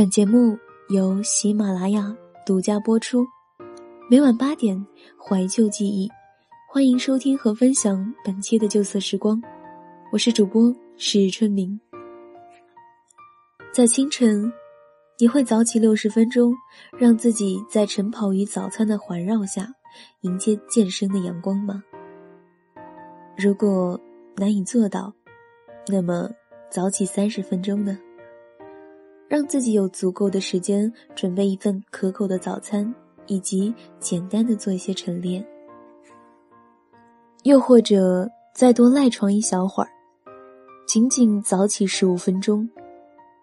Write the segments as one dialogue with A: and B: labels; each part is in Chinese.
A: 本节目由喜马拉雅独家播出，每晚八点怀旧记忆，欢迎收听和分享本期的旧色时光。我是主播是春明。在清晨，你会早起六十分钟，让自己在晨跑与早餐的环绕下，迎接健身的阳光吗？如果难以做到，那么早起三十分钟呢？让自己有足够的时间准备一份可口的早餐，以及简单的做一些晨练。又或者再多赖床一小会儿，仅仅早起十五分钟，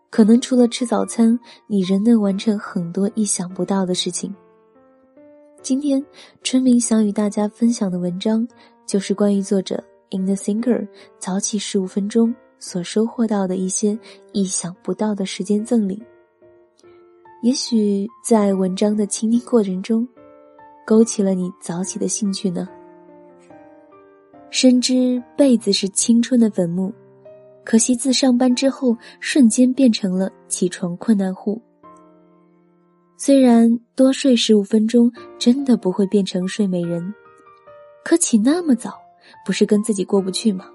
A: 可能除了吃早餐，你仍能完成很多意想不到的事情。今天春明想与大家分享的文章，就是关于作者 In the Thinker 早起十五分钟。所收获到的一些意想不到的时间赠礼，也许在文章的倾听过程中，勾起了你早起的兴趣呢。深知被子是青春的坟墓，可惜自上班之后，瞬间变成了起床困难户。虽然多睡十五分钟真的不会变成睡美人，可起那么早，不是跟自己过不去吗？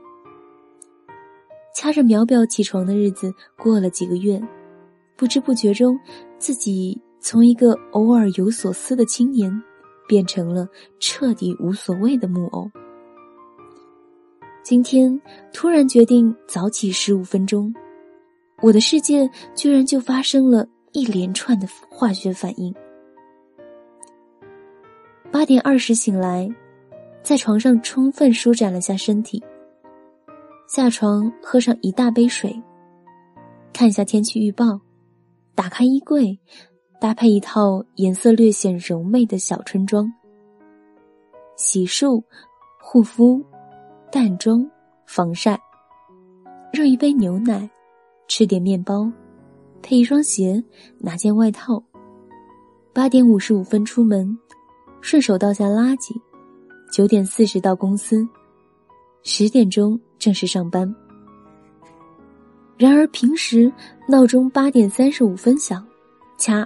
A: 掐着秒表起床的日子过了几个月，不知不觉中，自己从一个偶尔有所思的青年，变成了彻底无所谓的木偶。今天突然决定早起十五分钟，我的世界居然就发生了一连串的化学反应。八点二十醒来，在床上充分舒展了下身体。下床喝上一大杯水，看一下天气预报，打开衣柜，搭配一套颜色略显柔媚的小春装。洗漱、护肤、淡妆、防晒，热一杯牛奶，吃点面包，配一双鞋，拿件外套。八点五十五分出门，顺手倒下垃圾。九点四十到公司，十点钟。正式上班。然而平时闹钟八点三十五分响，掐。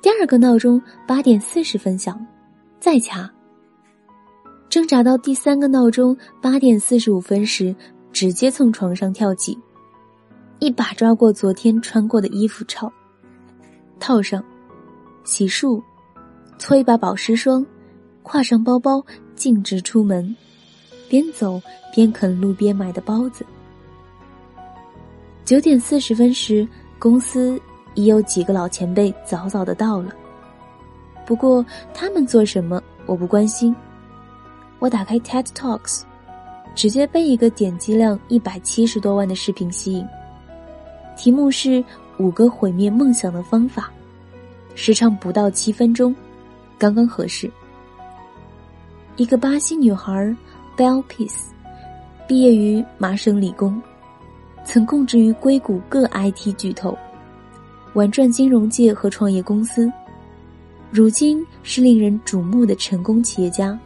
A: 第二个闹钟八点四十分响，再掐。挣扎到第三个闹钟八点四十五分时，直接从床上跳起，一把抓过昨天穿过的衣服套，套上，洗漱，搓一把保湿霜，挎上包包，径直出门。边走边啃路边买的包子。九点四十分时，公司已有几个老前辈早早的到了。不过他们做什么我不关心。我打开 TED Talks，直接被一个点击量一百七十多万的视频吸引。题目是五个毁灭梦想的方法，时长不到七分钟，刚刚合适。一个巴西女孩。Bell Peace，毕业于麻省理工，曾供职于硅谷各 IT 巨头，玩转金融界和创业公司，如今是令人瞩目的成功企业家，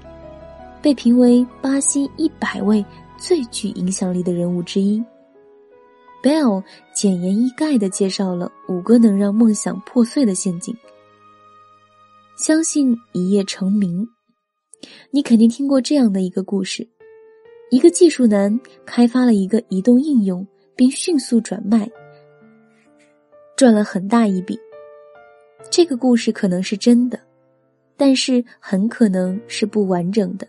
A: 被评为巴西一百位最具影响力的人物之一。Bell 简言易赅的介绍了五个能让梦想破碎的陷阱，相信一夜成名。你肯定听过这样的一个故事：一个技术男开发了一个移动应用，并迅速转卖，赚了很大一笔。这个故事可能是真的，但是很可能是不完整的。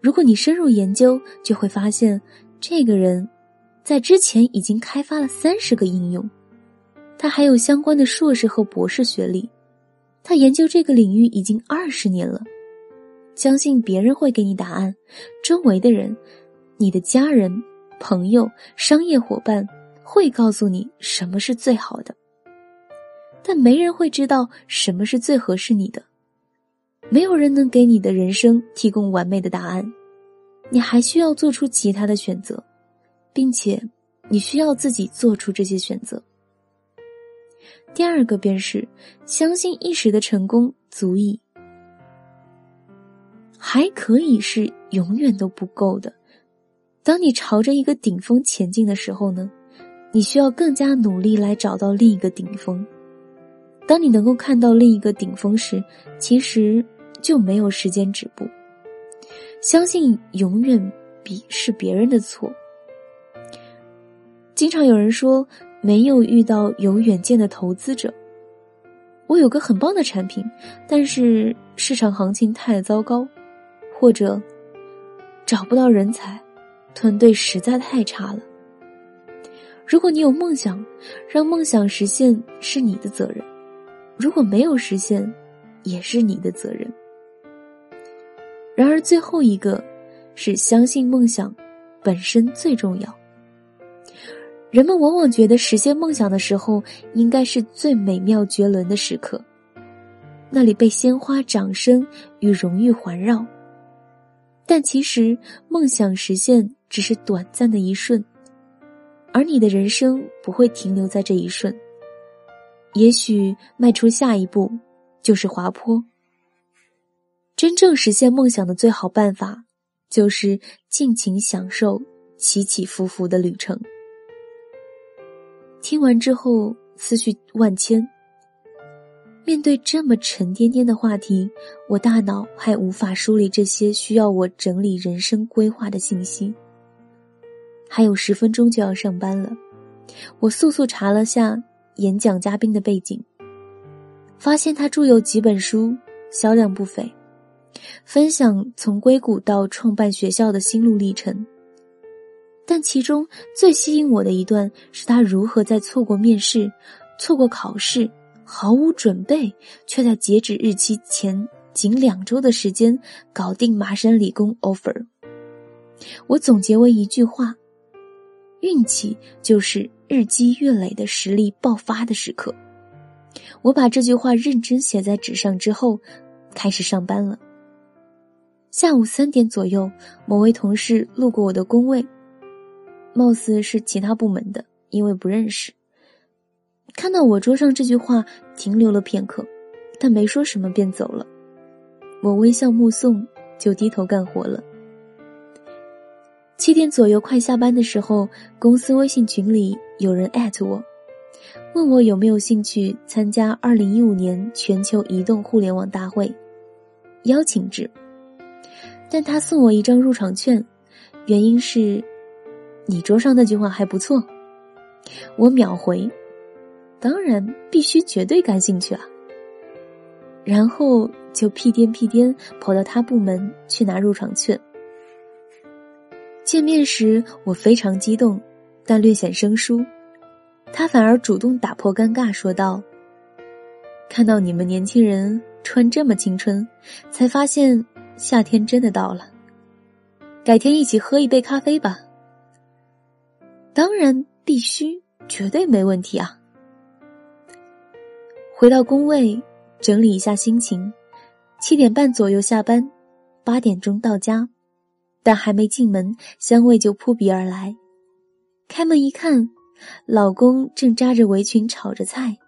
A: 如果你深入研究，就会发现，这个人在之前已经开发了三十个应用，他还有相关的硕士和博士学历，他研究这个领域已经二十年了。相信别人会给你答案，周围的人、你的家人、朋友、商业伙伴会告诉你什么是最好的，但没人会知道什么是最合适你的。没有人能给你的人生提供完美的答案，你还需要做出其他的选择，并且你需要自己做出这些选择。第二个便是相信一时的成功足以。还可以是永远都不够的。当你朝着一个顶峰前进的时候呢，你需要更加努力来找到另一个顶峰。当你能够看到另一个顶峰时，其实就没有时间止步。相信永远比是别人的错。经常有人说没有遇到有远见的投资者。我有个很棒的产品，但是市场行情太糟糕，或者找不到人才，团队实在太差了。如果你有梦想，让梦想实现是你的责任；如果没有实现，也是你的责任。然而最后一个，是相信梦想本身最重要。人们往往觉得实现梦想的时候，应该是最美妙绝伦的时刻，那里被鲜花、掌声与荣誉环绕。但其实，梦想实现只是短暂的一瞬，而你的人生不会停留在这一瞬。也许迈出下一步就是滑坡。真正实现梦想的最好办法，就是尽情享受起起伏伏的旅程。听完之后，思绪万千。面对这么沉甸甸的话题，我大脑还无法梳理这些需要我整理人生规划的信息。还有十分钟就要上班了，我速速查了下演讲嘉宾的背景，发现他著有几本书，销量不菲，分享从硅谷到创办学校的心路历程。但其中最吸引我的一段是他如何在错过面试、错过考试、毫无准备，却在截止日期前仅两周的时间搞定麻省理工 offer。我总结为一句话：运气就是日积月累的实力爆发的时刻。我把这句话认真写在纸上之后，开始上班了。下午三点左右，某位同事路过我的工位。貌似是其他部门的，因为不认识。看到我桌上这句话，停留了片刻，但没说什么便走了。我微笑目送，就低头干活了。七点左右快下班的时候，公司微信群里有人艾特我，问我有没有兴趣参加二零一五年全球移动互联网大会，邀请制。但他送我一张入场券，原因是。你桌上那句话还不错，我秒回，当然必须绝对感兴趣啊。然后就屁颠屁颠跑到他部门去拿入场券。见面时我非常激动，但略显生疏，他反而主动打破尴尬说道：“看到你们年轻人穿这么青春，才发现夏天真的到了。改天一起喝一杯咖啡吧。”当然必须，绝对没问题啊！回到工位，整理一下心情，七点半左右下班，八点钟到家，但还没进门，香味就扑鼻而来。开门一看，老公正扎着围裙炒着菜，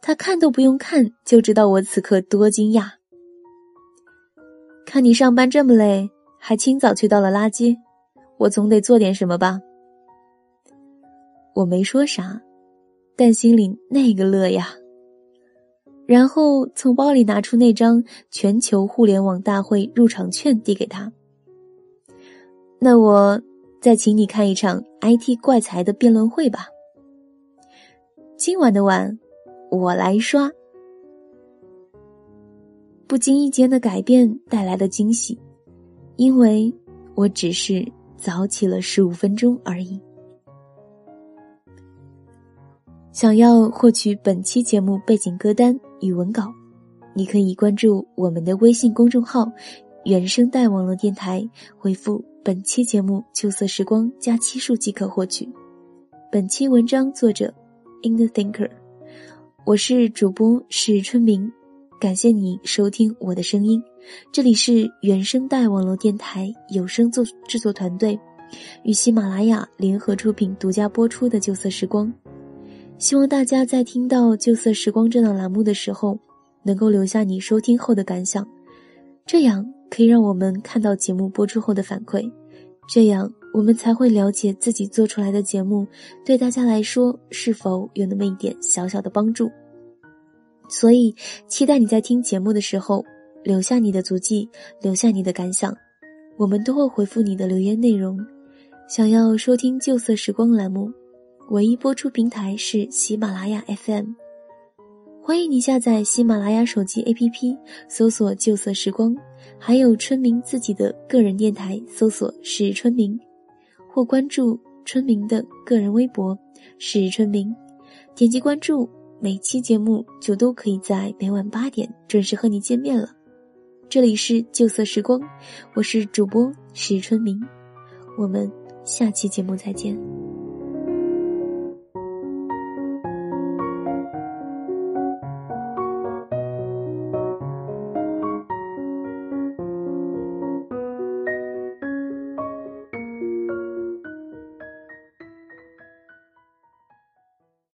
A: 他看都不用看就知道我此刻多惊讶。看你上班这么累，还清早去倒了垃圾，我总得做点什么吧。我没说啥，但心里那个乐呀。然后从包里拿出那张全球互联网大会入场券递给他。那我再请你看一场 IT 怪才的辩论会吧。今晚的碗我来刷。不经意间的改变带来的惊喜，因为我只是早起了十五分钟而已。想要获取本期节目背景歌单与文稿，你可以关注我们的微信公众号“原声带网络电台”，回复“本期节目旧色时光”加期数即可获取。本期文章作者：In the Thinker，我是主播是春明，感谢你收听我的声音。这里是原声带网络电台有声作制作团队与喜马拉雅联合出品、独家播出的《旧色时光》。希望大家在听到《旧色时光》这档栏目的时候，能够留下你收听后的感想，这样可以让我们看到节目播出后的反馈，这样我们才会了解自己做出来的节目对大家来说是否有那么一点小小的帮助。所以，期待你在听节目的时候留下你的足迹，留下你的感想，我们都会回复你的留言内容。想要收听《旧色时光》栏目，唯一播出平台是喜马拉雅 FM。欢迎你下载喜马拉雅手机 APP，搜索“旧色时光”，还有春明自己的个人电台，搜索“是春明”，或关注春明的个人微博“是春明”，点击关注。每期节目就都可以在每晚八点准时和你见面了。这里是旧色时光，我是主播史春明，我们下期节目再见。